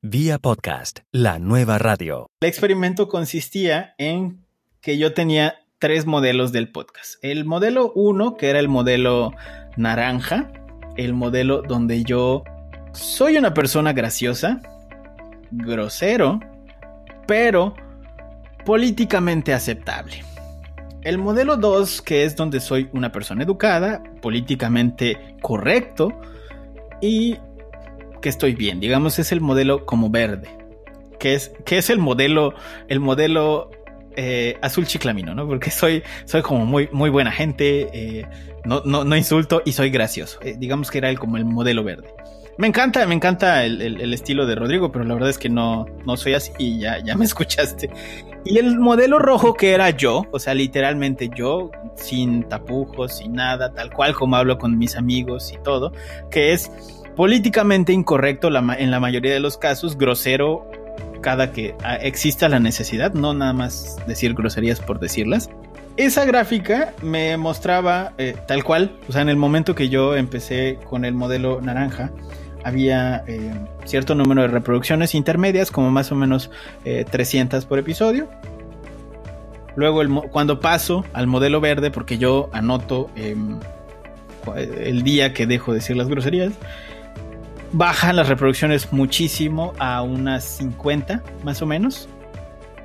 Vía podcast, la nueva radio. El experimento consistía en que yo tenía tres modelos del podcast. El modelo uno, que era el modelo naranja, el modelo donde yo soy una persona graciosa, grosero, pero políticamente aceptable. El modelo 2, que es donde soy una persona educada, políticamente correcto y que estoy bien. Digamos, es el modelo como verde. Que es, que es el modelo, el modelo eh, azul chiclamino, ¿no? Porque soy, soy como muy, muy buena gente, eh, no, no, insulto y soy gracioso. Eh, digamos que era el, como el modelo verde. Me encanta, me encanta el, el, estilo de Rodrigo, pero la verdad es que no, no soy así y ya, ya me escuchaste. Y el modelo rojo que era yo, o sea, literalmente yo, sin tapujos, sin nada, tal cual como hablo con mis amigos y todo, que es políticamente incorrecto en la mayoría de los casos, grosero cada que ah, exista la necesidad, no nada más decir groserías por decirlas. Esa gráfica me mostraba eh, tal cual, o sea, en el momento que yo empecé con el modelo naranja, había eh, cierto número de reproducciones intermedias, como más o menos 300 eh, por episodio. Luego, cuando paso al modelo verde, porque yo anoto em, el día que dejo de decir las groserías, bajan las reproducciones muchísimo a unas 50 más o menos.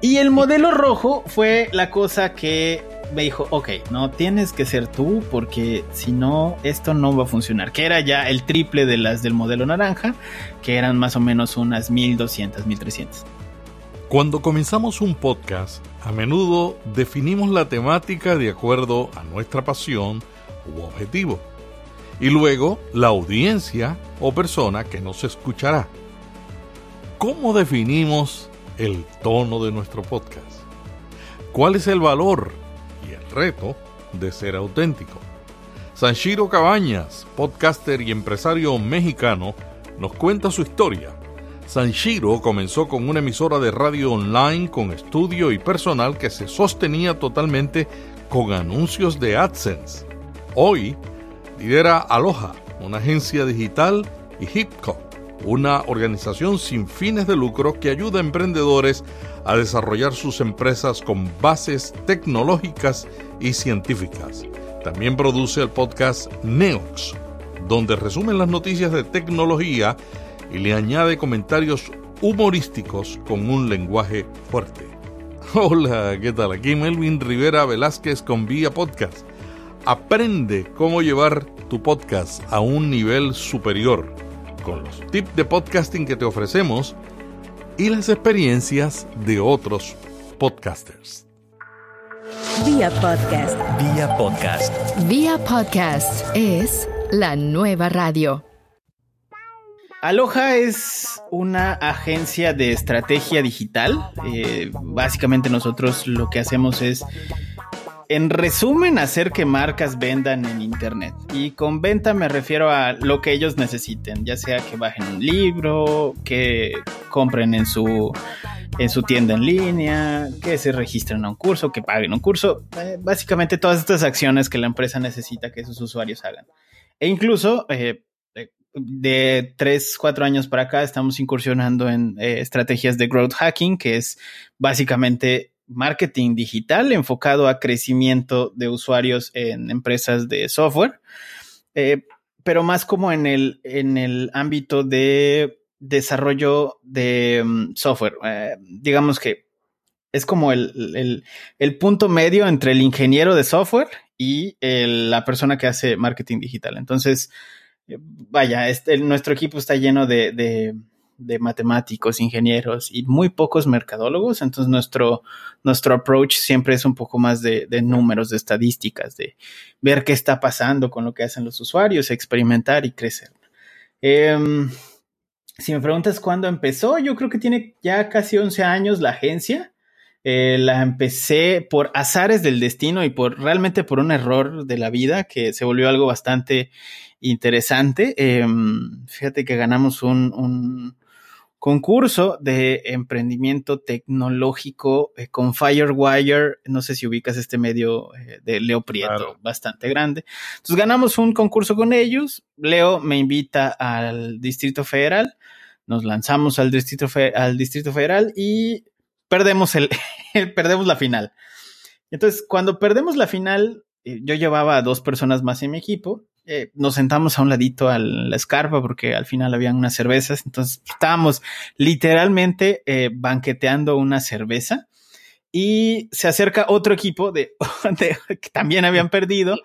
Y el modelo rojo fue la cosa que me dijo, ok, no tienes que ser tú porque si no, esto no va a funcionar. Que era ya el triple de las del modelo naranja, que eran más o menos unas 1200, 1300. Cuando comenzamos un podcast, a menudo definimos la temática de acuerdo a nuestra pasión u objetivo. Y luego la audiencia o persona que nos escuchará. ¿Cómo definimos el tono de nuestro podcast? ¿Cuál es el valor reto de ser auténtico. Sanshiro Cabañas, podcaster y empresario mexicano, nos cuenta su historia. Sanshiro comenzó con una emisora de radio online con estudio y personal que se sostenía totalmente con anuncios de AdSense. Hoy lidera Aloha, una agencia digital, y HipCo, una organización sin fines de lucro que ayuda a emprendedores a desarrollar sus empresas con bases tecnológicas y científicas. También produce el podcast Neox, donde resumen las noticias de tecnología y le añade comentarios humorísticos con un lenguaje fuerte. Hola, ¿qué tal? Aquí Melvin Rivera Velázquez con Vía Podcast. Aprende cómo llevar tu podcast a un nivel superior con los tips de podcasting que te ofrecemos y las experiencias de otros podcasters. Vía podcast. Vía podcast. Vía podcast es la nueva radio. Aloha es una agencia de estrategia digital. Eh, básicamente nosotros lo que hacemos es en resumen, hacer que marcas vendan en Internet. Y con venta me refiero a lo que ellos necesiten, ya sea que bajen un libro, que compren en su, en su tienda en línea, que se registren a un curso, que paguen un curso. Eh, básicamente todas estas acciones que la empresa necesita que sus usuarios hagan. E incluso... Eh, de 3, 4 años para acá estamos incursionando en eh, estrategias de growth hacking, que es básicamente marketing digital enfocado a crecimiento de usuarios en empresas de software, eh, pero más como en el, en el ámbito de desarrollo de mm, software. Eh, digamos que es como el, punto medio entre el ingeniero de software y la persona que hace marketing digital. Entonces, eh, vaya, este, nuestro equipo está lleno de de matemáticos, ingenieros y muy pocos mercadólogos. Entonces nuestro, nuestro approach siempre es un poco más de, números, de estadísticas, de ver qué está pasando con lo que hacen los usuarios, experimentar y crecer. Em, si me preguntas cuándo empezó, yo creo que tiene ya casi 11 años la agencia. Eh, la empecé por azares del destino y por realmente por un error de la vida que se volvió algo bastante interesante. Em, fíjate que ganamos un, concurso de emprendimiento tecnológico eh, con Firewire. No sé si ubicas este medio eh, de Leo Prieto, bastante grande. Entonces ganamos un concurso con ellos. Leo me invita al Distrito Federal. nos lanzamos al Distrito, al distrito Federal y perdemos, el, perdemos la final. Entonces, cuando perdemos la final, eh, yo llevaba a dos personas más en mi equipo. Eh, nos sentamos a un ladito a la escarpa porque al final habían unas cervezas. Entonces estábamos literalmente eh, banqueteando una cerveza y se acerca otro equipo de, que también habían perdido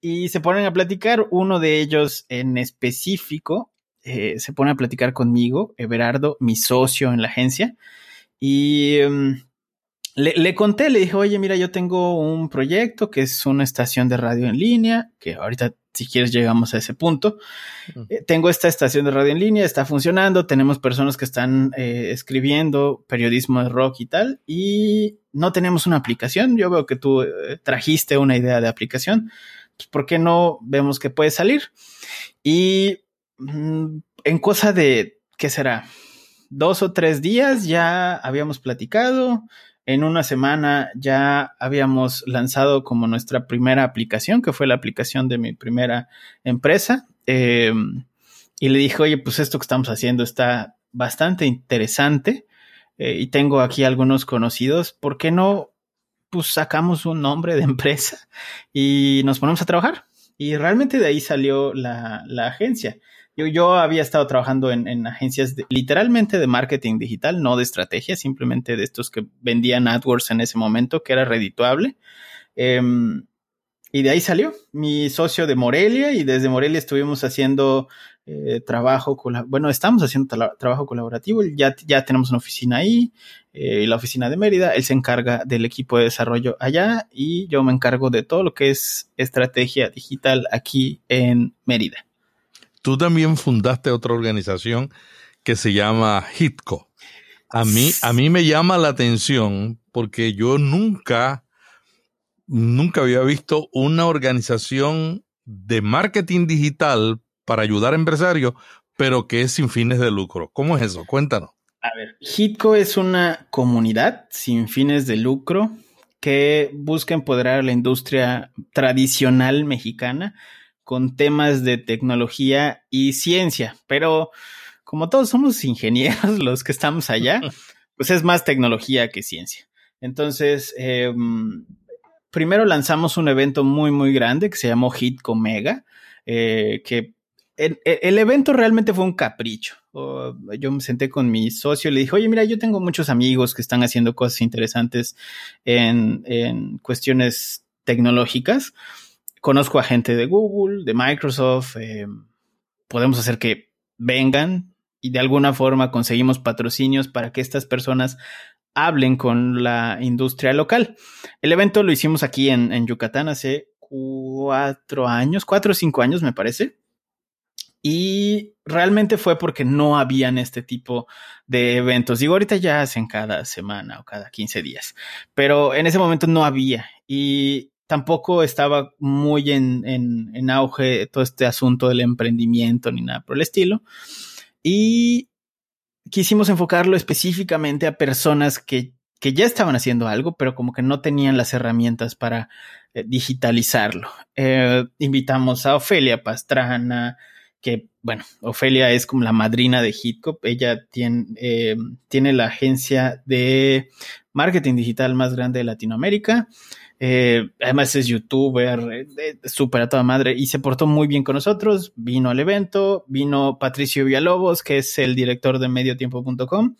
y se ponen a platicar. Uno de ellos en específico se pone a platicar conmigo, Everardo, mi socio en la agencia. Y em, le, conté, le dije, oye, mira, yo tengo un proyecto que es una estación de radio en línea, que ahorita, si quieres, llegamos a ese punto. Eh, tengo esta estación de radio en línea, está funcionando, tenemos personas que están eh, escribiendo periodismo de rock y tal, y no tenemos una aplicación. Yo veo que tú eh, trajiste una idea de aplicación. Pues, ¿Por qué no vemos que puede salir? Y mm, en cosa de, ¿qué será? Dos o tres días ya habíamos platicado, en una semana ya habíamos lanzado como nuestra primera aplicación, que fue la aplicación de mi primera empresa. Em, y le dije, oye, pues esto que estamos haciendo está bastante interesante eh, y tengo aquí algunos conocidos. ¿Por qué no pues sacamos un nombre de empresa y nos ponemos a trabajar? Y realmente de ahí salió la, la agencia. Yo, había estado trabajando en, agencias literalmente de marketing digital, no de estrategia, simplemente de estos que vendían AdWords en ese momento, que era redituable. Em, y de ahí salió mi socio de Morelia y desde Morelia estuvimos haciendo eh, trabajo, bueno, estamos haciendo trabajo colaborativo, ya, ya tenemos una oficina ahí, eh, la oficina de Mérida, él se encarga del equipo de desarrollo allá y yo me encargo de todo lo que es estrategia digital aquí en Mérida tú también fundaste otra organización que se llama HITCO. A mí, a mí me llama la atención porque yo nunca, nunca había visto una organización de marketing digital para ayudar a empresarios, pero que es sin fines de lucro. ¿Cómo es eso? Cuéntanos. A ver, HITCO es una comunidad sin fines de lucro que busca empoderar a la industria tradicional mexicana con temas de tecnología y ciencia, pero como todos somos ingenieros los que estamos allá, pues es más tecnología que ciencia. Entonces, em, primero lanzamos un evento muy, muy grande que se llamó Hit Comega, eh, que el, evento realmente fue un capricho. yo me senté con mi socio y le dije, oye, mira, yo tengo muchos amigos que están haciendo cosas interesantes en, en cuestiones tecnológicas conozco a gente de Google, de Microsoft, eh, podemos hacer que vengan y de alguna forma conseguimos patrocinios para que estas personas hablen con la industria local. El evento lo hicimos aquí en, Yucatán hace cuatro años, cuatro o cinco años me parece. Y realmente fue porque no habían este tipo de eventos. Digo, ahorita ya hacen cada semana o cada 15 días, pero en ese momento no había. Y tampoco estaba muy en, en, auge todo este asunto del emprendimiento ni nada por el estilo. Y quisimos enfocarlo específicamente a personas que, que ya estaban haciendo algo, pero como que no tenían las herramientas para eh, digitalizarlo. Eh, invitamos a Ofelia Pastrana, que, bueno, Ofelia es como la madrina de Hitcop. Ella tiene, eh, tiene la agencia de marketing digital más grande de Latinoamérica. Eh, además es youtuber, eh, súper a toda madre y se portó muy bien con nosotros. Vino al evento, vino Patricio Villalobos, que es el director de mediotiempo.com.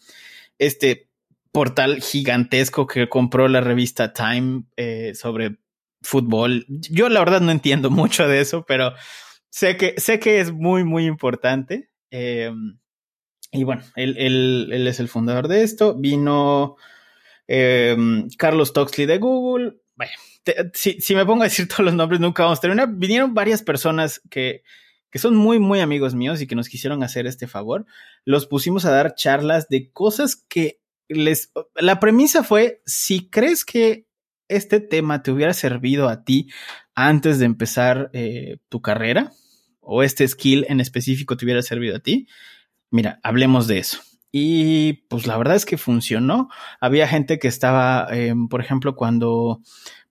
Este portal gigantesco que compró la revista Time eh, sobre fútbol. Yo la verdad no entiendo mucho de eso, pero sé que, sé que es muy, muy importante. y bueno, él, él, es el fundador de esto. Vino Carlos Toxley de Google, vaya, si, si, me pongo a decir todos los nombres, nunca vamos a terminar. Vinieron varias personas que, que son muy, muy amigos míos y que nos quisieron hacer este favor. Los pusimos a dar charlas de cosas que les... La premisa fue, si crees que este tema te hubiera servido a ti antes de empezar eh, tu carrera, o este skill en específico te hubiera servido a ti, mira, hablemos de eso. Y pues la verdad es que funcionó. Había gente que estaba, em, por ejemplo, cuando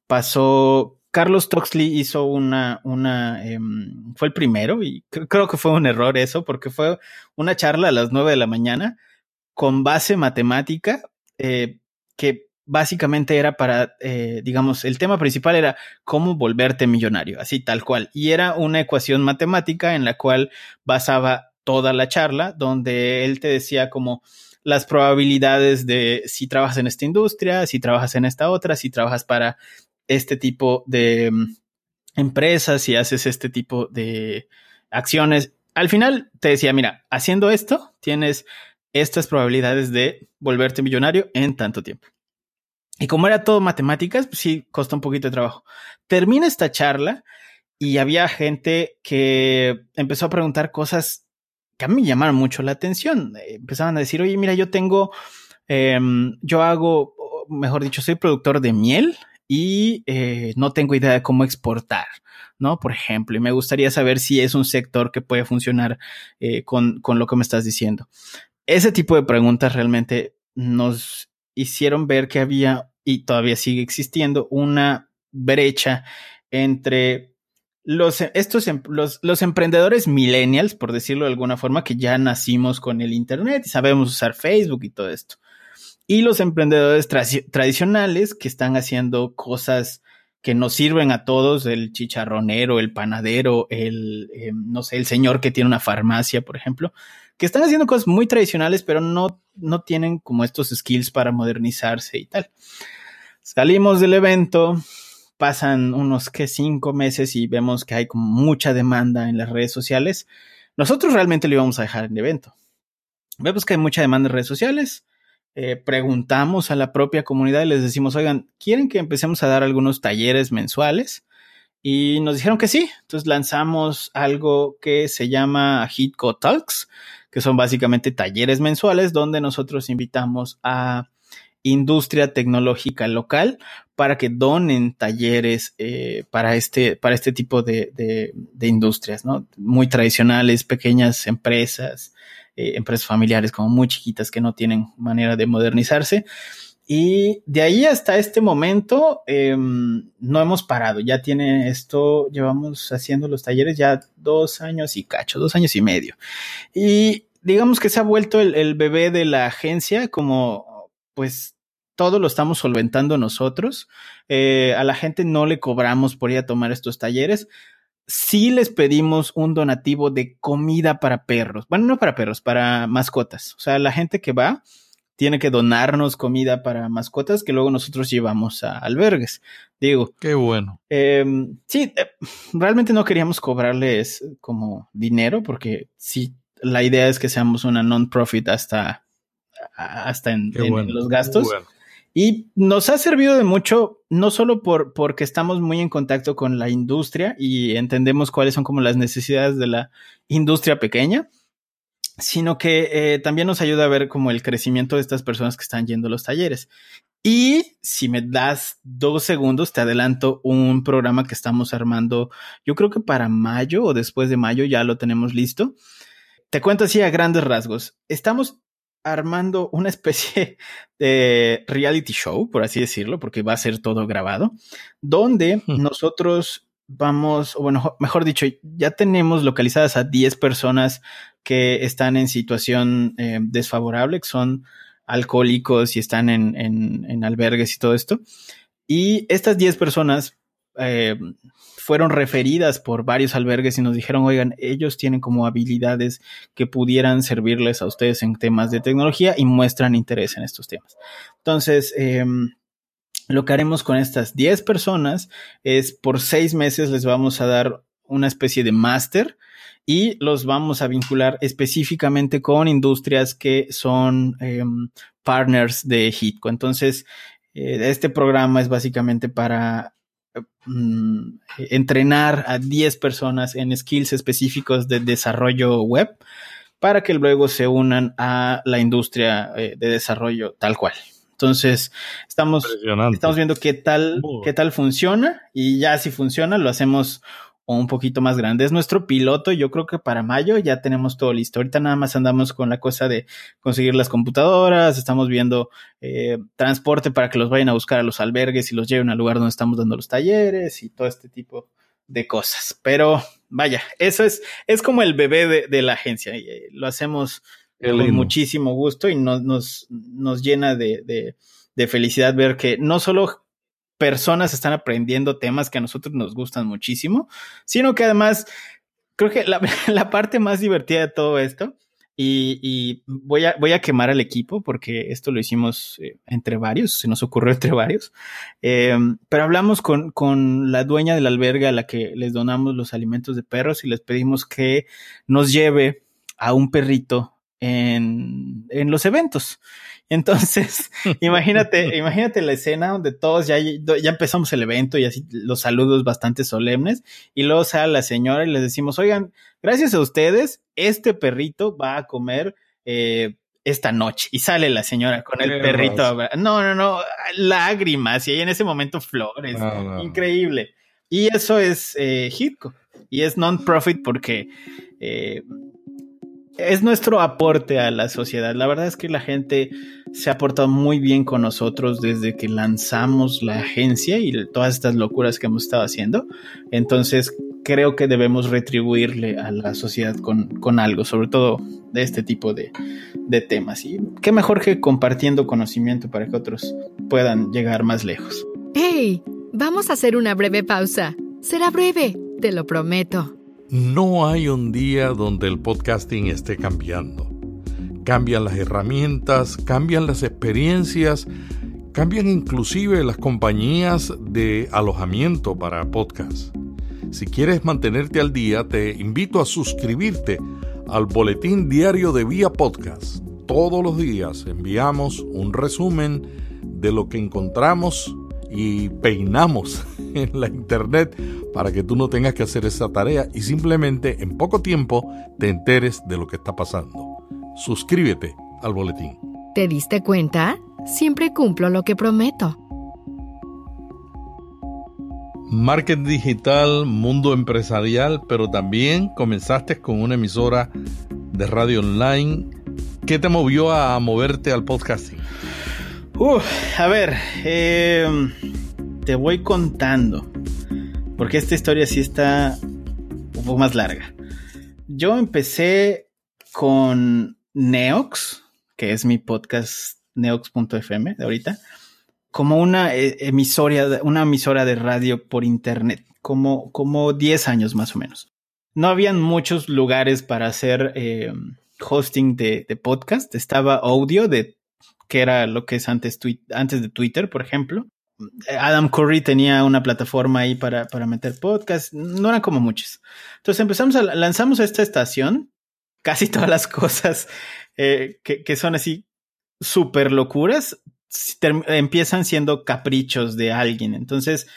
pasó Carlos Toxley hizo una, una, em, fue el primero y creo que fue un error eso porque fue una charla a las nueve de la mañana con base matemática eh, que básicamente era para, eh, digamos, el tema principal era cómo volverte millonario, así tal cual. Y era una ecuación matemática en la cual basaba toda la charla, donde él te decía como las probabilidades de si trabajas en esta industria, si trabajas en esta otra, si trabajas para este tipo de mm, empresas, y haces este tipo de acciones. Al final te decía, mira, haciendo esto tienes estas probabilidades de volverte millonario en tanto tiempo. Y como era todo matemáticas, pues sí, costó un poquito de trabajo. Termina esta charla y había gente que empezó a preguntar cosas que a mí llamaron mucho la atención. Empezaban a decir, oye, mira, yo tengo, em, yo hago, mejor dicho, soy productor de miel y eh, no tengo idea de cómo exportar, ¿no? Por ejemplo, y me gustaría saber si es un sector que puede funcionar eh, con, con lo que me estás diciendo. Ese tipo de preguntas realmente nos hicieron ver que había y todavía sigue existiendo una brecha entre los, estos, em, los, los, emprendedores millennials, por decirlo de alguna forma, que ya nacimos con el Internet y sabemos usar Facebook y todo esto y los emprendedores tradicionales que están haciendo cosas que nos sirven a todos, el chicharronero, el panadero, el, eh, no sé, el señor que tiene una farmacia, por ejemplo, que están haciendo cosas muy tradicionales, pero no, no tienen como estos skills para modernizarse y tal. Salimos del evento, pasan unos que cinco meses y vemos que hay como mucha demanda en las redes sociales. Nosotros realmente lo íbamos a dejar en el evento. Vemos que hay mucha demanda en redes sociales eh, preguntamos a la propia comunidad y les decimos, oigan, ¿quieren que empecemos a dar algunos talleres mensuales? Y nos dijeron que sí. Entonces lanzamos algo que se llama Hitco Talks, que son básicamente talleres mensuales donde nosotros invitamos a industria tecnológica local para que donen talleres eh, para, este, para este tipo de, industrias, ¿no? Muy tradicionales, pequeñas empresas, eh, empresas familiares como muy chiquitas que no tienen manera de modernizarse. Y de ahí hasta este momento em, no hemos parado. Ya tiene esto, llevamos haciendo los talleres ya dos años y cacho, dos años y medio. Y digamos que se ha vuelto el, bebé de la agencia como pues todo lo estamos solventando nosotros. Eh, a la gente no le cobramos por ir a tomar estos talleres sí les pedimos un donativo de comida para perros. Bueno, no para perros, para mascotas. O sea, la gente que va tiene que donarnos comida para mascotas que luego nosotros llevamos a albergues. Digo. Qué bueno. Em, sí, eh, realmente no queríamos cobrarles como dinero porque sí, la idea es que seamos una non-profit hasta, hasta en, los gastos. Y nos ha servido de mucho, no solo por, porque estamos muy en contacto con la industria y entendemos cuáles son como las necesidades de la industria pequeña, sino que eh, también nos ayuda a ver como el crecimiento de estas personas que están yendo a los talleres. Y si me das dos segundos, te adelanto un programa que estamos armando, yo creo que para mayo o después de mayo ya lo tenemos listo. Te cuento así a grandes rasgos. Estamos armando una especie de reality show, por así decirlo, porque va a ser todo grabado, donde nosotros vamos, o bueno, mejor dicho, ya tenemos localizadas a 10 personas que están en situación eh, desfavorable, que son alcohólicos y están en, en, albergues y todo esto. Y estas 10 personas eh, fueron referidas por varios albergues y nos dijeron, oigan, ellos tienen como habilidades que pudieran servirles a ustedes en temas de tecnología y muestran interés en estos temas. Entonces, em, lo que haremos con estas 10 personas es por seis meses les vamos a dar una especie de máster y los vamos a vincular específicamente con industrias que son em, partners de Hitco. Entonces, eh, este programa es básicamente para Mm, entrenar a 10 personas en skills específicos de desarrollo web para que luego se unan a la industria eh, de desarrollo tal cual. Entonces, estamos, estamos viendo qué tal, qué tal funciona y ya si funciona, lo hacemos o un poquito más grande. Es nuestro piloto, yo creo que para mayo ya tenemos todo listo. Ahorita nada más andamos con la cosa de conseguir las computadoras, estamos viendo eh, transporte para que los vayan a buscar a los albergues y los lleven al lugar donde estamos dando los talleres y todo este tipo de cosas. Pero vaya, eso es, es como el bebé de, la agencia. Eh, lo hacemos con muchísimo gusto y nos, nos, nos llena de, de felicidad ver que no solo personas están aprendiendo temas que a nosotros nos gustan muchísimo, sino que además creo que la, parte más divertida de todo esto, y, voy, a, voy a quemar al equipo porque esto lo hicimos eh, entre varios, se nos ocurrió entre varios, em, pero hablamos con, con la dueña del albergue a la que les donamos los alimentos de perros y les pedimos que nos lleve a un perrito en, en los eventos. Entonces, imagínate, imagínate la escena donde todos ya, ya empezamos el evento y así los saludos bastante solemnes y luego sale la señora y les decimos, oigan, gracias a ustedes, este perrito va a comer eh, esta noche. Y sale la señora con el perrito. No, no, no, lágrimas y ahí en ese momento flores. Increíble. Y eso es eh, Hitco. Y es non-profit porque eh, es nuestro aporte a la sociedad. La verdad es que la gente se ha portado muy bien con nosotros desde que lanzamos la agencia y todas estas locuras que hemos estado haciendo. Entonces creo que debemos retribuirle a la sociedad con, algo, sobre todo de este tipo de, de temas. Y qué mejor que compartiendo conocimiento para que otros puedan llegar más lejos. ¡Hey! Vamos a hacer una breve pausa. Será breve, te lo prometo. No hay un día donde el podcasting esté cambiando. Cambian las herramientas, cambian las experiencias, cambian inclusive las compañías de alojamiento para podcast. Si quieres mantenerte al día, te invito a suscribirte al boletín diario de Vía Podcast. Todos los días enviamos un resumen de lo que encontramos y peinamos en la internet para que tú no tengas que hacer esa tarea y simplemente en poco tiempo te enteres de lo que está pasando. Suscríbete al boletín. ¿Te diste cuenta? Siempre cumplo lo que prometo. Marketing digital, mundo empresarial, pero también comenzaste con una emisora de radio online. ¿Qué te movió a moverte al podcasting? a ver, eh, te voy contando. Porque esta historia sí está un poco más larga. Yo empecé con Neox, que es mi podcast neox.fm de ahorita, como una eh, emisora, una emisora de radio por internet, como, como 10 años más o menos. No habían muchos lugares para hacer eh, hosting de, podcast. Estaba audio de que era lo que es antes de Twitter, por ejemplo. Adam Curry tenía una plataforma ahí para, para meter podcast, no eran como muchos. Entonces empezamos a, lanzamos esta estación, casi todas las cosas eh, que, son así súper locuras, empiezan siendo caprichos de alguien. Entonces,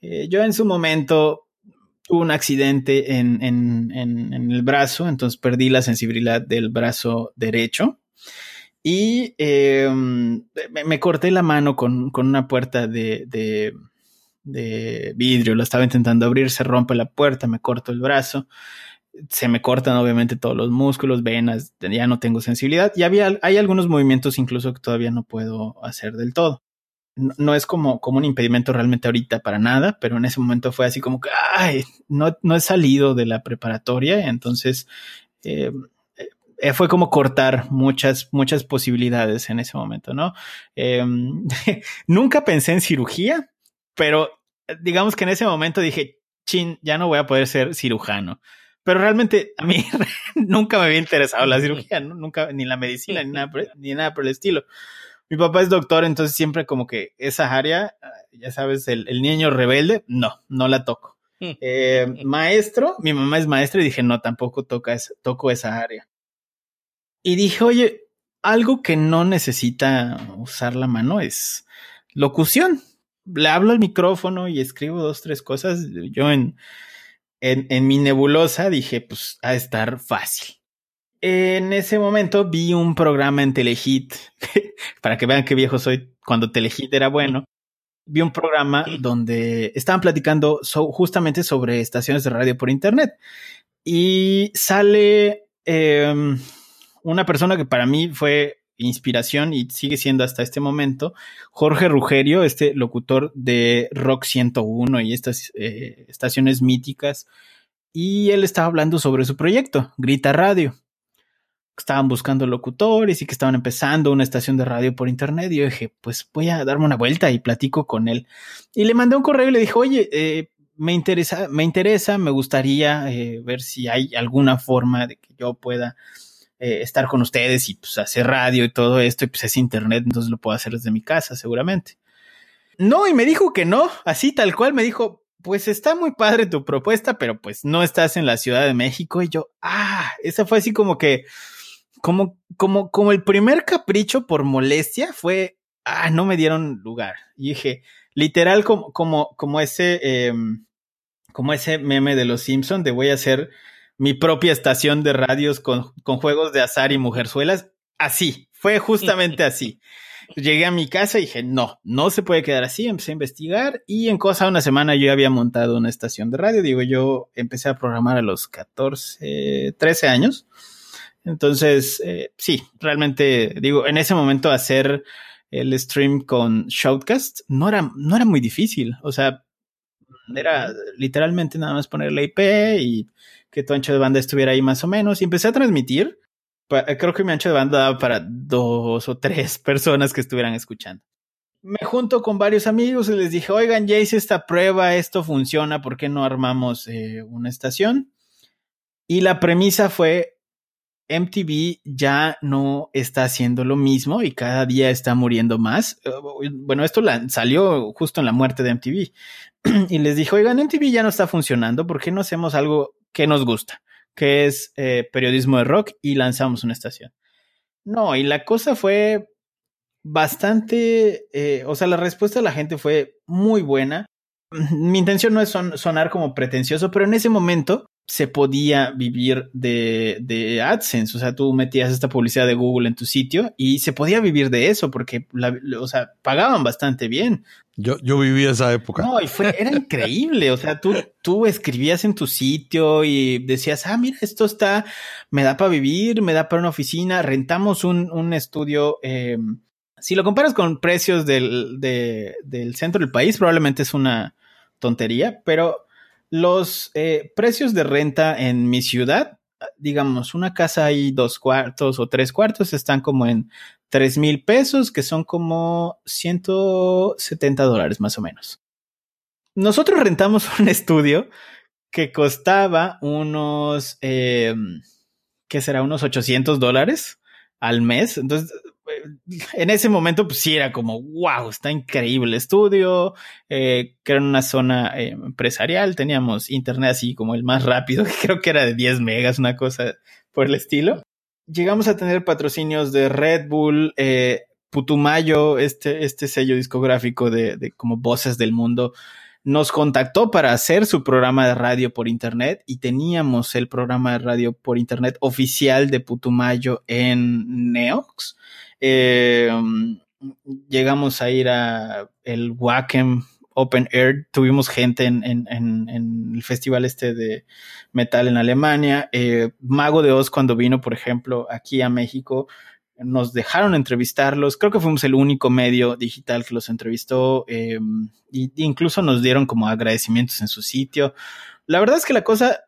eh, yo en su momento tuve un accidente en, en, en, el brazo, entonces perdí la sensibilidad del brazo derecho. Y em, me, corté la mano con, una puerta de, de, vidrio. Lo estaba intentando abrir, se rompe la puerta, me corto el brazo. Se me cortan obviamente todos los músculos, venas, ya no tengo sensibilidad. Y había, hay algunos movimientos incluso que todavía no puedo hacer del todo. No, es como, como un impedimento realmente ahorita para nada, pero en ese momento fue así como que, ay, no, no he salido de la preparatoria, entonces eh, fue como cortar muchas, muchas posibilidades en ese momento, ¿no? Em, nunca pensé en cirugía, pero digamos que en ese momento dije, chin, ya no voy a poder ser cirujano. Pero realmente a mí nunca me había interesado la cirugía, ¿no? nunca, ni la medicina, ni nada, por, ni nada por el estilo. Mi papá es doctor, entonces siempre como que esa área, ya sabes, el, niño rebelde, no, no la toco. Eh, maestro, mi mamá es maestra y dije, no, tampoco toca toco esa área. Y dije, oye, algo que no necesita usar la mano es locución. Le hablo al micrófono y escribo dos, tres cosas. Yo en, en, mi nebulosa dije, pues a estar fácil. En ese momento vi un programa en Telehit, para que vean qué viejo soy cuando Telehit era bueno. vi un programa donde estaban platicando justamente sobre estaciones de radio por internet y sale em, una persona que para mí fue inspiración y sigue siendo hasta este momento, Jorge Rugerio, este locutor de Rock 101 y estas eh, estaciones míticas, y él estaba hablando sobre su proyecto, Grita Radio. Estaban buscando locutores y que estaban empezando una estación de radio por internet. Y yo dije, pues voy a darme una vuelta y platico con él. Y le mandé un correo y le dije, oye, eh, me interesa, me interesa, me gustaría eh, ver si hay alguna forma de que yo pueda eh, estar con ustedes y pues hacer radio y todo esto, y pues es internet, entonces lo puedo hacer desde mi casa, seguramente. No, y me dijo que no, así tal cual me dijo, pues está muy padre tu propuesta, pero pues no estás en la Ciudad de México. Y yo, ah, esa fue así como que, como, como, como el primer capricho por molestia fue, ah, no me dieron lugar. Y dije, literal como, como, como ese, em, como ese meme de los Simpson de voy a hacer mi propia estación de radios con, con juegos de azar y mujerzuelas. Así, fue justamente así. Llegué a mi casa y dije, no, no se puede quedar así. Empecé a investigar y en cosa de una semana yo había montado una estación de radio. Digo, yo empecé a programar a los 14, 13 años. Entonces, eh, sí, realmente, digo, en ese momento hacer el stream con Shoutcast no era, no era muy difícil. O sea, era literalmente nada más poner la IP y que tu ancho de banda estuviera ahí más o menos. Y empecé a transmitir. Creo que mi ancho de banda daba para dos o tres personas que estuvieran escuchando. Me junto con varios amigos y les dije, oigan, ya esta prueba, esto funciona, ¿por qué no armamos eh, una estación? Y la premisa fue, MTV ya no está haciendo lo mismo y cada día está muriendo más. Eh, bueno, esto salió justo en la muerte de MTV. y les dijo, oigan, MTV ya no está funcionando, ¿por qué no hacemos algo que nos gusta? Que es eh, periodismo de rock y lanzamos una estación. No, y la cosa fue bastante, eh, o sea, la respuesta de la gente fue muy buena. Mi intención no es sonar como pretencioso, pero en ese momento se podía vivir de, de, AdSense. O sea, tú metías esta publicidad de Google en tu sitio y se podía vivir de eso porque, o sea, pagaban bastante bien. Yo, yo viví esa época. No, y fue, era increíble. O sea, tú, tú escribías en tu sitio y decías, ah, mira, esto está, me da para vivir, me da para una oficina. Rentamos un, un estudio. Eh, si lo comparas con precios del, de, del centro del país, probablemente es una tontería, pero los eh, precios de renta en mi ciudad, digamos, una casa y dos cuartos o tres cuartos están como en tres mil pesos, que son como 170 dólares más o menos. Nosotros rentamos un estudio que costaba unos, eh, ¿qué será? Unos 800 dólares al mes. Entonces, en ese momento, pues sí era como, wow, está increíble el estudio, eh, que era una zona eh, empresarial, teníamos internet así como el más rápido, que creo que era de 10 megas, una cosa por el estilo. Llegamos a tener patrocinios de Red Bull, eh, Putumayo, este, este sello discográfico de, de como voces del mundo, nos contactó para hacer su programa de radio por internet y teníamos el programa de radio por internet oficial de Putumayo en Neox. Eh, llegamos a ir a el Wacom Open Air, tuvimos gente en, el festival este de metal en Alemania. Eh, Mago de Oz cuando vino, por ejemplo, aquí a México, nos dejaron entrevistarlos. Creo que fuimos el único medio digital que los entrevistó. Eh, incluso nos dieron como agradecimientos en su sitio. La verdad es que la cosa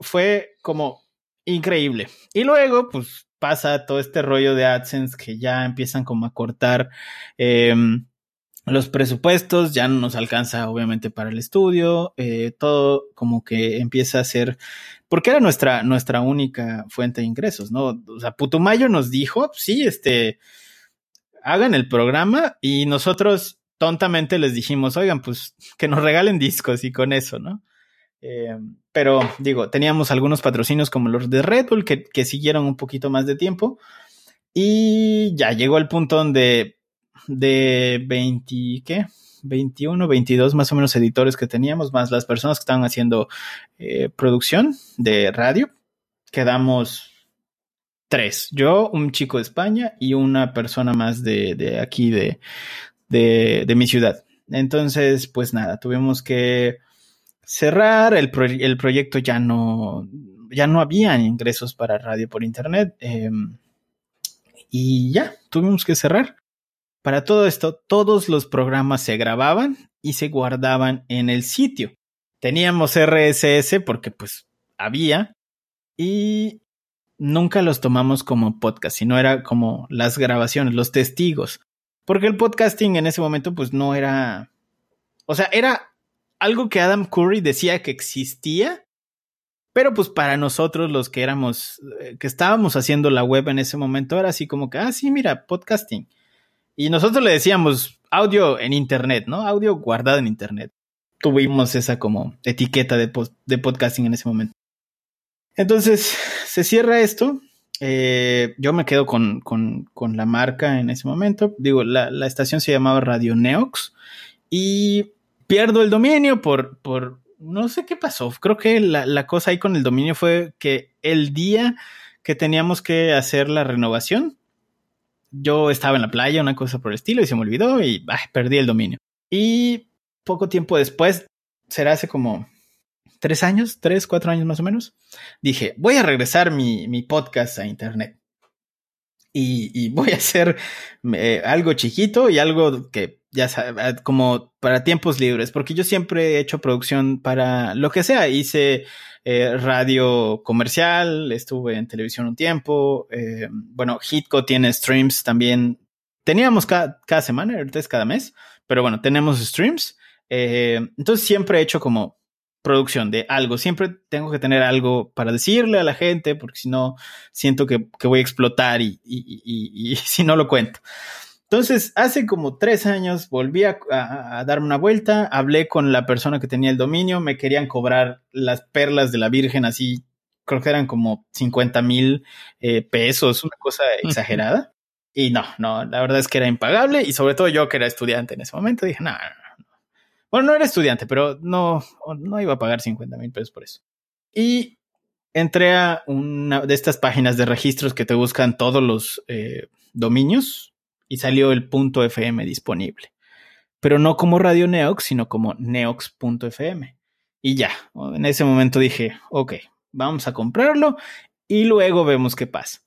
fue como increíble. Y luego, pues pasa todo este rollo de AdSense que ya empiezan como a cortar em, los presupuestos, ya no nos alcanza obviamente para el estudio, eh, todo como que empieza a ser, porque era nuestra, nuestra única fuente de ingresos, ¿no? O sea, Putumayo nos dijo, sí, este, hagan el programa y nosotros tontamente les dijimos, oigan, pues que nos regalen discos y con eso, ¿no? Eh, pero digo, teníamos algunos patrocinios como los de Red Bull que, que siguieron un poquito más de tiempo. Y ya llegó el punto donde de 20, ¿qué? 21, 22 más o menos editores que teníamos, más las personas que estaban haciendo eh, producción de radio, quedamos tres. Yo, un chico de España y una persona más de, de aquí, de, de, de mi ciudad. Entonces, pues nada, tuvimos que cerrar, el, el proyecto ya no, ya no había ingresos para radio por internet. Em, y ya, tuvimos que cerrar. Para todo esto, todos los programas se grababan y se guardaban en el sitio. Teníamos RSS porque pues había y nunca los tomamos como podcast, sino era como las grabaciones, los testigos. Porque el podcasting en ese momento pues no era... O sea, era algo que Adam Curry decía que existía, pero pues para nosotros los que éramos, eh, que estábamos haciendo la web en ese momento, era así como que, ah, sí, mira, podcasting. Y nosotros le decíamos audio en Internet, ¿no? Audio guardado en Internet. Tuvimos esa como etiqueta de, de podcasting en ese momento. Entonces, se cierra esto. Eh, yo me quedo con, la marca en ese momento. Digo, la, la, estación se llamaba Radio Neox y pierdo el dominio por, por no sé qué pasó. Creo que la, la, cosa ahí con el dominio fue que el día que teníamos que hacer la renovación, yo estaba en la playa, una cosa por el estilo, y se me olvidó y perdí el dominio. Y poco tiempo después, será hace como tres años, tres, cuatro años más o menos, dije, voy a regresar mi, mi podcast a internet. Y, y voy a hacer eh, algo chiquito y algo que ya sabes, como para tiempos libres, porque yo siempre he hecho producción para lo que sea. Hice eh, radio comercial, estuve en televisión un tiempo. Eh, bueno, Hitco tiene streams también. Teníamos cada, cada semana, ahorita es cada mes, pero bueno, tenemos streams. Eh, entonces siempre he hecho como producción de algo. Siempre tengo que tener algo para decirle a la gente, porque si no, siento que, que voy a explotar y, y, y si no lo cuento. Entonces, hace como tres años volví a, darme una vuelta, hablé con la persona que tenía el dominio, me querían cobrar las perlas de la Virgen así, creo que eran como 50 mil eh, pesos, una cosa exagerada. Y no, no, la verdad es que era impagable y sobre todo yo que era estudiante en ese momento dije, no, no, no. Bueno, no era estudiante, pero no, no iba a pagar 50 mil pesos por eso. Y entré a una de estas páginas de registros que te buscan todos los eh, dominios y salió el punto .fm disponible. Pero no como Radio Neox, sino como neox.fm. Y ya, en ese momento dije, ok, vamos a comprarlo y luego vemos qué pasa.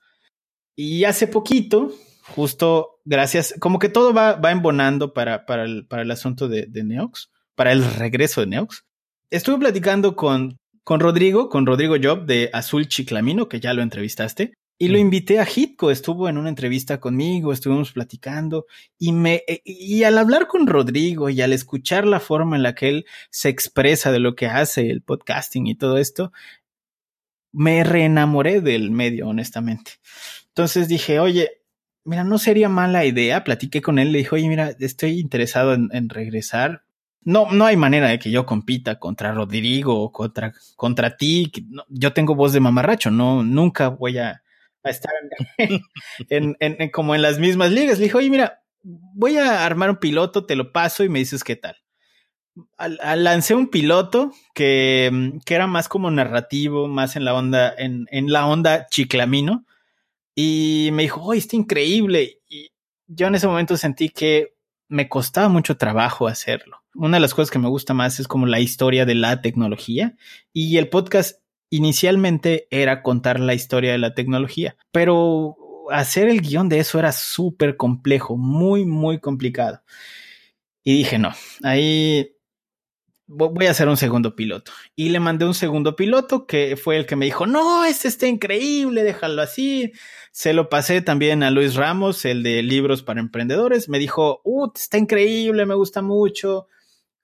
Y hace poquito, justo gracias, como que todo va, va embonando para, para, el, para el asunto de, de, Neox, para el regreso de Neox. Estuve platicando con, con Rodrigo, con Rodrigo Job de Azul Chiclamino, que ya lo entrevistaste, y lo invité a Hitco, estuvo en una entrevista conmigo, estuvimos platicando y me e, y al hablar con Rodrigo y al escuchar la forma en la que él se expresa de lo que hace el podcasting y todo esto, me reenamoré del medio, honestamente. Entonces dije, oye, mira, no sería mala idea. Platiqué con él, le dije, oye, mira, estoy interesado en, regresar. No, no hay manera de que yo compita contra Rodrigo o contra, contra ti. yo tengo voz de mamarracho, no, nunca voy a, a estar en, en, como en las mismas ligas. Le dijo, oye, mira, voy a armar un piloto, te lo paso y me dices qué tal. Al, lancé un piloto que, que, era más como narrativo, más en la onda, en la onda chiclamino. Y me dijo, oye, está increíble. Y yo en ese momento sentí que me costaba mucho trabajo hacerlo. Una de las cosas que me gusta más es como la historia de la tecnología y el podcast inicialmente era contar la historia de la tecnología, pero hacer el guion de eso era súper complejo, muy, muy complicado. Y dije, no, ahí voy a hacer un segundo piloto. Y le mandé un segundo piloto que fue el que me dijo, no, este está increíble, déjalo así. Se lo pasé también a Luis Ramos, el de libros para emprendedores. Me dijo, uh, está increíble, me gusta mucho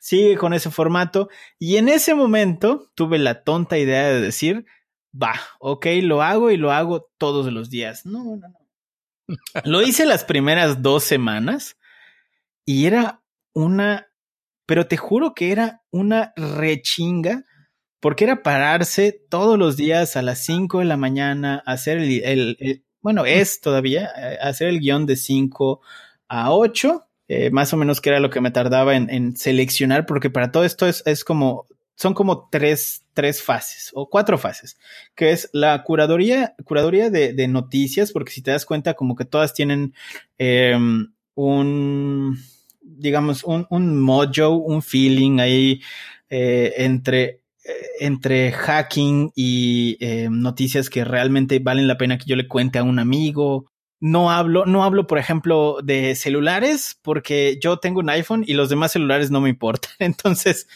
sigue con ese formato. Y en ese momento tuve la tonta idea de decir, va, ok, lo hago y lo hago todos los días. No, no, no. lo hice las primeras dos semanas y era una, pero te juro que era una rechinga. Porque era pararse todos los días a las 5 de la mañana, hacer el, bueno, es todavía, eh, hacer el guion de 5 a 8 eh, más o menos que era lo que me tardaba en, seleccionar, porque para todo esto es, es, como, son como tres, tres fases o cuatro fases, que es la curaduría, curaduría de, de noticias, porque si te das cuenta, como que todas tienen em, un, digamos, un, un mojo, un feeling ahí eh, entre, entre hacking y noticias que realmente valen la pena que yo le cuente a un amigo. No hablo, no hablo, por ejemplo, de celulares porque yo tengo un iPhone y los demás celulares no me importan. Entonces,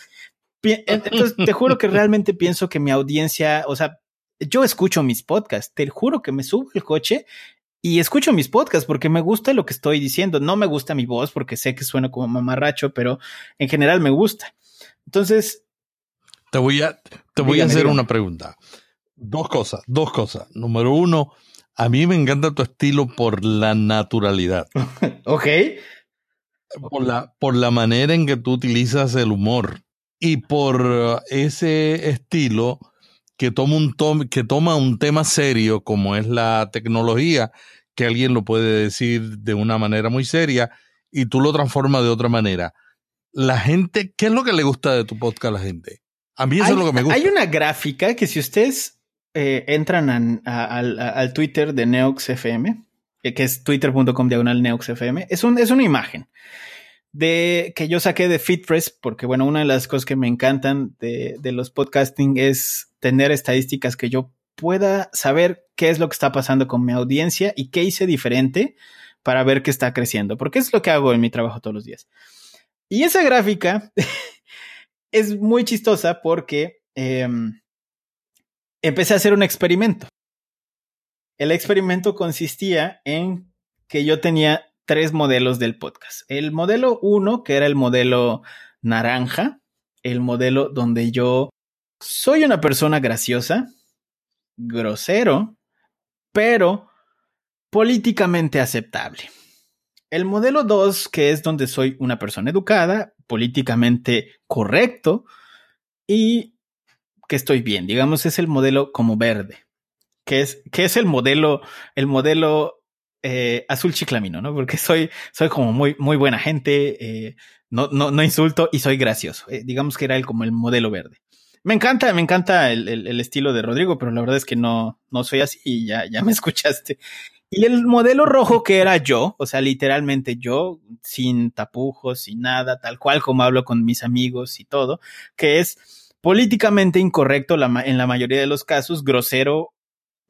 entonces te juro que realmente pienso que mi audiencia, o sea, yo escucho mis podcasts, te juro que me subo el coche y escucho mis podcasts porque me gusta lo que estoy diciendo. No me gusta mi voz porque sé que suena como mamarracho, pero en general me gusta. Entonces. Te voy a, te voy a hacer una pregunta. Dos cosas, dos cosas. Número uno, a mí me encanta tu estilo por la naturalidad. ok. Por la, por la manera en que tú utilizas el humor y por ese estilo que toma un, que toma un tema serio como es la tecnología, que alguien lo puede decir de una manera muy seria y tú lo transformas de otra manera. La gente, ¿qué es lo que le gusta de tu podcast a la gente? A mí eso es lo que me gusta. Hay una gráfica que si ustedes eh, entran al Twitter de NeoxFM, que es twitter.com diagonal NeoxFM, es, un, es una imagen de que yo saqué de FitPress, porque bueno, una de las cosas que me encantan de, los podcasting es tener estadísticas que yo pueda saber qué es lo que está pasando con mi audiencia y qué hice diferente para ver qué está creciendo, porque es lo que hago en mi trabajo todos los días. Y esa gráfica es muy chistosa porque em, empecé a hacer un experimento. El experimento consistía en que yo tenía tres modelos del podcast. El modelo uno, que era el modelo naranja, el modelo donde yo soy una persona graciosa, grosero, pero políticamente aceptable. El modelo 2, que es donde soy una persona educada, políticamente correcto y que estoy bien. Digamos, es el modelo como verde, que es, que es el modelo, el modelo eh, azul chiclamino, ¿no? Porque soy, soy como muy, muy buena gente, eh, no, no, no insulto y soy gracioso. Eh, digamos que era el, como el modelo verde. Me encanta, me encanta el, el, estilo de Rodrigo, pero la verdad es que no, no soy así y ya, ya me escuchaste. Y el modelo rojo que era yo, o sea, literalmente yo, sin tapujos, sin nada, tal cual como hablo con mis amigos y todo, que es políticamente incorrecto en la mayoría de los casos, grosero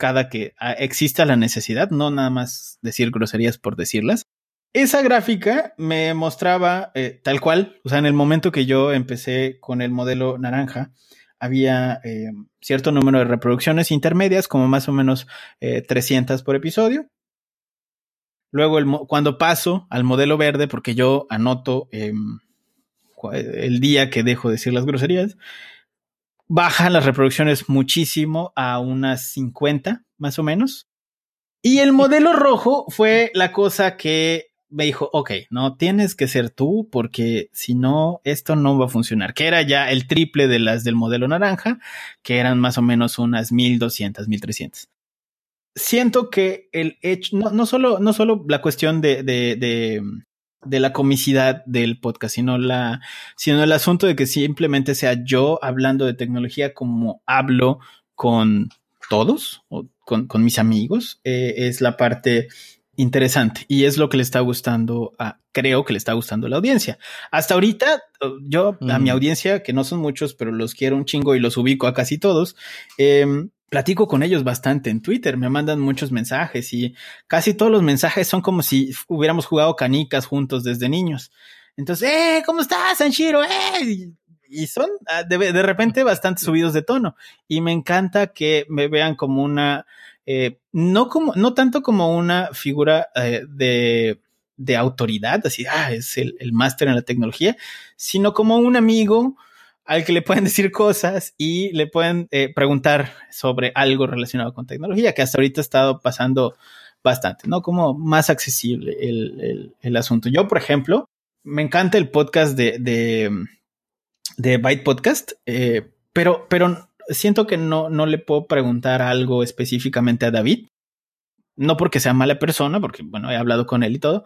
cada que ah, exista la necesidad, no nada más decir groserías por decirlas. Esa gráfica me mostraba eh, tal cual, o sea, en el momento que yo empecé con el modelo naranja, había eh, cierto número de reproducciones intermedias, como más o menos 300 eh, por episodio. Luego, cuando paso al modelo verde, porque yo anoto em, el día que dejo de decir las groserías, bajan las reproducciones muchísimo a unas 50 más o menos. Y el modelo rojo fue la cosa que me dijo, ok, no tienes que ser tú porque si no, esto no va a funcionar, que era ya el triple de las del modelo naranja, que eran más o menos unas 1200, 1300. Siento que el hecho, no, no solo, no solo la cuestión de, de, de, de la comicidad del podcast, sino la, sino el asunto de que simplemente sea yo hablando de tecnología como hablo con todos o con, con mis amigos, eh, es la parte interesante y es lo que le está gustando a, creo que le está gustando a la audiencia. Hasta ahorita, yo, a mi audiencia, que no son muchos, pero los quiero un chingo y los ubico a casi todos, eh, platico con ellos bastante en Twitter, me mandan muchos mensajes y casi todos los mensajes son como si hubiéramos jugado canicas juntos desde niños. Entonces, ¡eh! ¿Cómo estás, Sanshiro? ¡eh! Y son ah, de, de, repente bastante subidos de tono. Y me encanta que me vean como una, eh, no como, no tanto como una figura eh, de, de autoridad, así, ah, es el, el máster en la tecnología, sino como un amigo, al que le pueden decir cosas y le pueden eh, preguntar sobre algo relacionado con tecnología, que hasta ahorita ha estado pasando bastante, ¿no? Como más accesible el, el, asunto. Yo, por ejemplo, me encanta el podcast de, de, de Byte Podcast, eh, pero, pero siento que no, no le puedo preguntar algo específicamente a David. No porque sea mala persona, porque, bueno, he hablado con él y todo,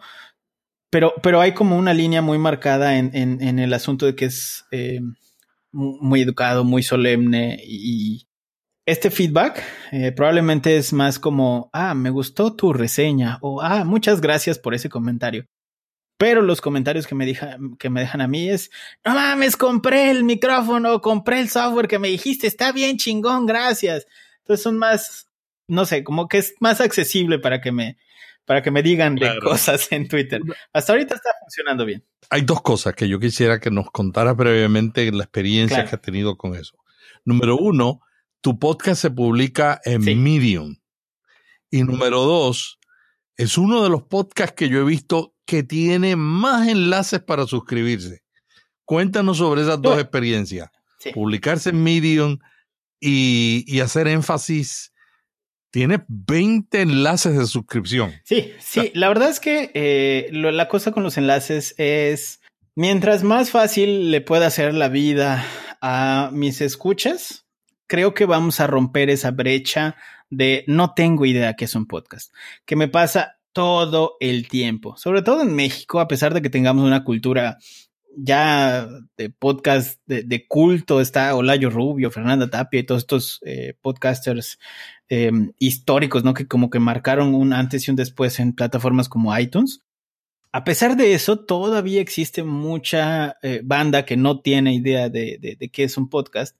pero, pero hay como una línea muy marcada en, en, el asunto de que es... Eh, muy educado, muy solemne y este feedback eh, probablemente es más como, ah, me gustó tu reseña o, ah, muchas gracias por ese comentario. Pero los comentarios que me, que me dejan a mí es, no mames, compré el micrófono, compré el software que me dijiste, está bien chingón, gracias. Entonces son más, no sé, como que es más accesible para que me, para que me digan de cosas en Twitter. Hasta ahorita está funcionando bien. Hay dos cosas que yo quisiera que nos contara brevemente la experiencia que has tenido con eso. Número uno, tu podcast se publica en Medium. Y número dos, es uno de los podcasts que yo he visto que tiene más enlaces para suscribirse. Cuéntanos sobre esas dos experiencias. Publicarse en Medium y hacer énfasis tiene 20 enlaces de suscripción. Sí, sí, la verdad es que eh, la cosa con los enlaces es, mientras más fácil le pueda hacer la vida a mis escuchas, creo que vamos a romper esa brecha de no tengo idea que es un podcast, que me pasa todo el tiempo, sobre todo en México, a pesar de que tengamos una cultura ya de podcast de, culto está Olayo Rubio, Fernanda Tapia y todos estos eh, podcasters eh, históricos, ¿no? Que como que marcaron un antes y un después en plataformas como iTunes. A pesar de eso, todavía existe mucha eh, banda que no tiene idea de, de, qué es un podcast.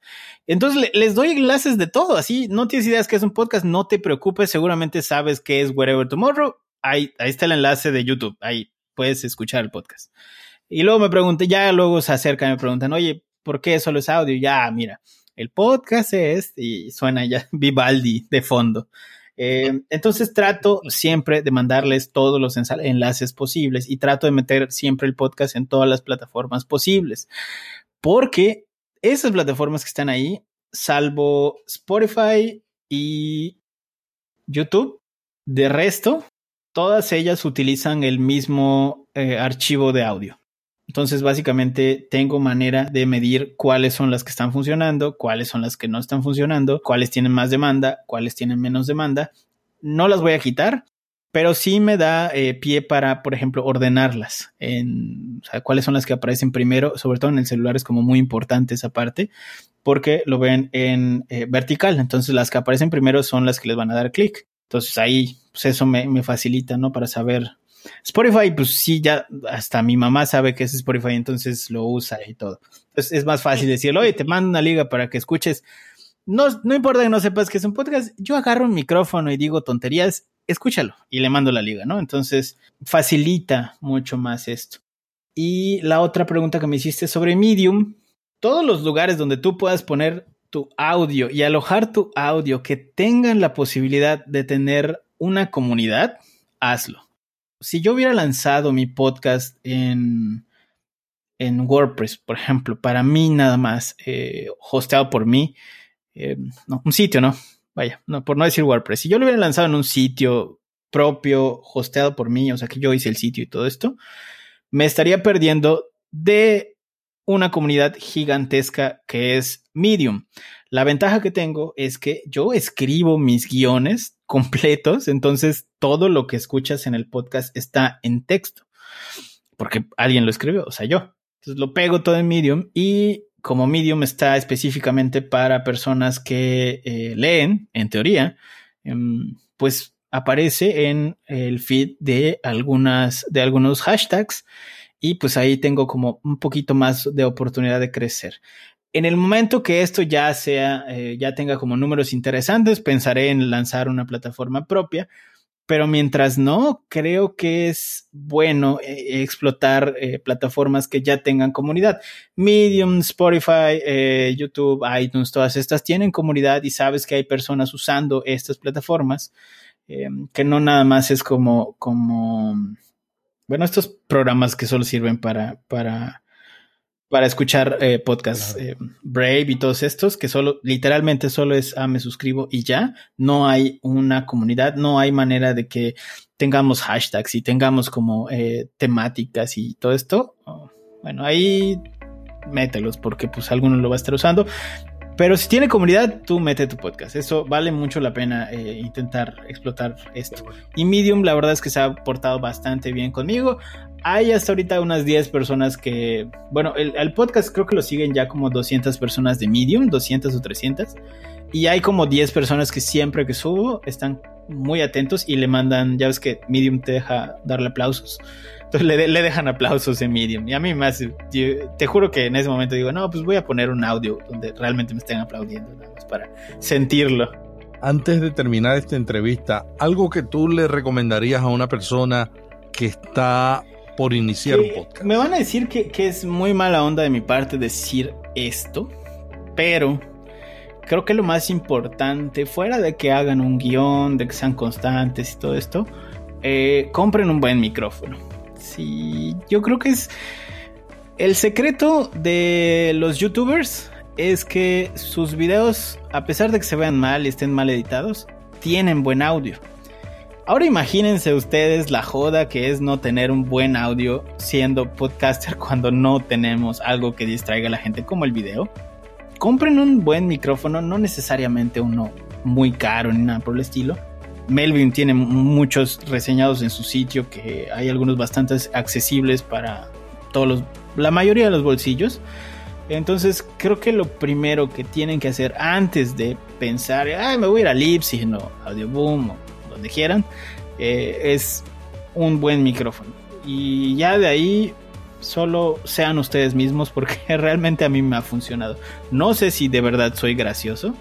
Entonces les doy enlaces de todo. Así no tienes ideas qué es un podcast, no te preocupes. Seguramente sabes qué es Wherever Tomorrow. Ahí, está el enlace de YouTube. Ahí puedes escuchar el podcast. Y luego me pregunté, ya luego se acercan y me preguntan, oye, ¿por qué solo es audio? Ya, mira, el podcast es, y suena ya Vivaldi de fondo. Eh, entonces trato siempre de mandarles todos los enlaces posibles y trato de meter siempre el podcast en todas las plataformas posibles. Porque esas plataformas que están ahí, salvo Spotify y YouTube, de resto, todas ellas utilizan el mismo eh, archivo de audio. Entonces, básicamente, tengo manera de medir cuáles son las que están funcionando, cuáles son las que no están funcionando, cuáles tienen más demanda, cuáles tienen menos demanda. No las voy a quitar, pero sí me da eh, pie para, por ejemplo, ordenarlas. En, o sea, cuáles son las que aparecen primero, sobre todo en el celular es como muy importante esa parte, porque lo ven en eh, vertical. Entonces, las que aparecen primero son las que les van a dar clic. Entonces, ahí, pues eso me, me facilita, ¿no? Para saber Spotify, pues sí, ya hasta mi mamá sabe que es Spotify, entonces lo usa y todo. Es más fácil decirle, oye, te mando una liga para que escuches. No, no importa que no sepas que es un podcast, yo agarro un micrófono y digo tonterías, escúchalo y le mando la liga, ¿no? Entonces facilita mucho más esto. Y la otra pregunta que me hiciste sobre Medium, todos los lugares donde tú puedas poner tu audio y alojar tu audio que tengan la posibilidad de tener una comunidad, hazlo si yo hubiera lanzado mi podcast en, en WordPress, por ejemplo, para mí nada más, eh, hosteado por mí, eh, no, un sitio, ¿no? Vaya, por no decir WordPress. Si yo lo hubiera lanzado en un sitio propio, hosteado por mí, o sea que yo hice el sitio y todo esto, me estaría perdiendo de una comunidad gigantesca que es Medium. La ventaja que tengo es que yo escribo mis guiones completos, entonces todo lo que escuchas en el podcast está en texto, porque alguien lo escribió, o sea, yo. Entonces lo pego todo en Medium y como Medium está específicamente para personas que eh, leen, en teoría, em, pues aparece en el feed de algunas de algunos hashtags y pues ahí tengo como un poquito más de oportunidad de crecer. En el momento que esto ya sea, eh, ya tenga como números interesantes, pensaré en lanzar una plataforma propia, pero mientras no, creo que es bueno eh, explotar eh, plataformas que ya tengan comunidad. Medium, Spotify, YouTube, iTunes, todas estas tienen comunidad y sabes que hay personas usando estas plataformas, que no nada más es como, como, bueno, estos programas que solo sirven para, para para escuchar eh, podcasts eh, Brave y todos estos, que solo, literalmente solo es, ah, me suscribo y ya, no hay una comunidad, no hay manera de que tengamos hashtags y tengamos como eh, temáticas y todo esto. Oh, bueno, ahí mételos porque pues alguno lo va a estar usando. Pero si tiene comunidad, tú mete tu podcast. Eso vale mucho la pena eh, intentar explotar esto. Y Medium, la verdad es que se ha portado bastante bien conmigo. Hay hasta ahorita unas 10 personas que, bueno, el, podcast creo que lo siguen ya como 200 personas de Medium, 200 o 300. Y hay como 10 personas que siempre que subo están muy atentos y le mandan, ya ves que Medium te deja darle aplausos. Entonces le, dejan aplausos en Medium. Y a mí más, te juro que en ese momento digo, no, pues voy a poner un audio donde realmente me estén aplaudiendo, nada más para sentirlo. Antes de terminar esta entrevista, algo que tú le recomendarías a una persona que está por iniciar un podcast. Me van a decir que, que es muy mala onda de mi parte decir esto, pero creo que lo más importante, fuera de que hagan un guion, de que sean constantes y todo esto, eh, compren un buen micrófono. Sí, yo creo que es el secreto de los youtubers es que sus videos, a pesar de que se vean mal y estén mal editados, tienen buen audio. Ahora imagínense ustedes la joda que es no tener un buen audio siendo podcaster cuando no tenemos algo que distraiga a la gente como el video compren un buen micrófono, no necesariamente uno muy caro ni nada por el estilo. Melvin tiene muchos reseñados en su sitio que hay algunos bastante accesibles para todos los, la mayoría de los bolsillos. Entonces creo que lo primero que tienen que hacer antes de pensar, Ay, me voy a ir a Lipsy o Audioboom o donde quieran, eh, es un buen micrófono. Y ya de ahí solo sean ustedes mismos porque realmente a mí me ha funcionado. No sé si de verdad soy gracioso,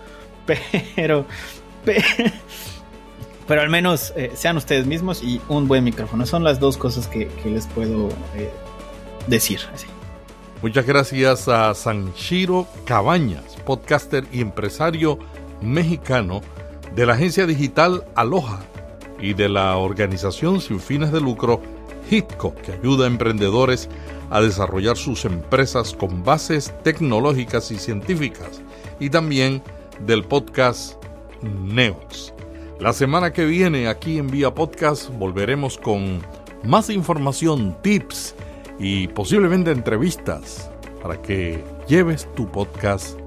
pero... pero, al menos eh, sean ustedes mismos y un buen micrófono. Son las dos cosas que, les puedo eh, decir. Muchas gracias a Sanchiro Cabañas, podcaster y empresario mexicano de la agencia digital Aloha y de la organización sin fines de lucro HITCO, que ayuda a emprendedores a desarrollar sus empresas con bases tecnológicas y científicas, y también del podcast Neos. La semana que viene aquí en Vía Podcast volveremos con más información, tips y posiblemente entrevistas para que lleves tu podcast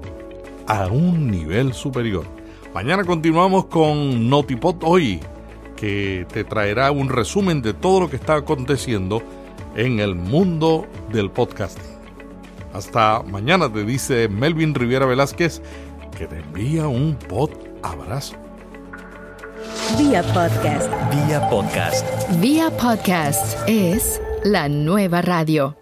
a un nivel superior. Mañana continuamos con Notipod Hoy que te traerá un resumen de todo lo que está aconteciendo en el mundo del podcasting. Hasta mañana te dice Melvin Riviera Velázquez que te envía un pod abrazo. Vía podcast. Vía podcast. Vía podcast es la nueva radio.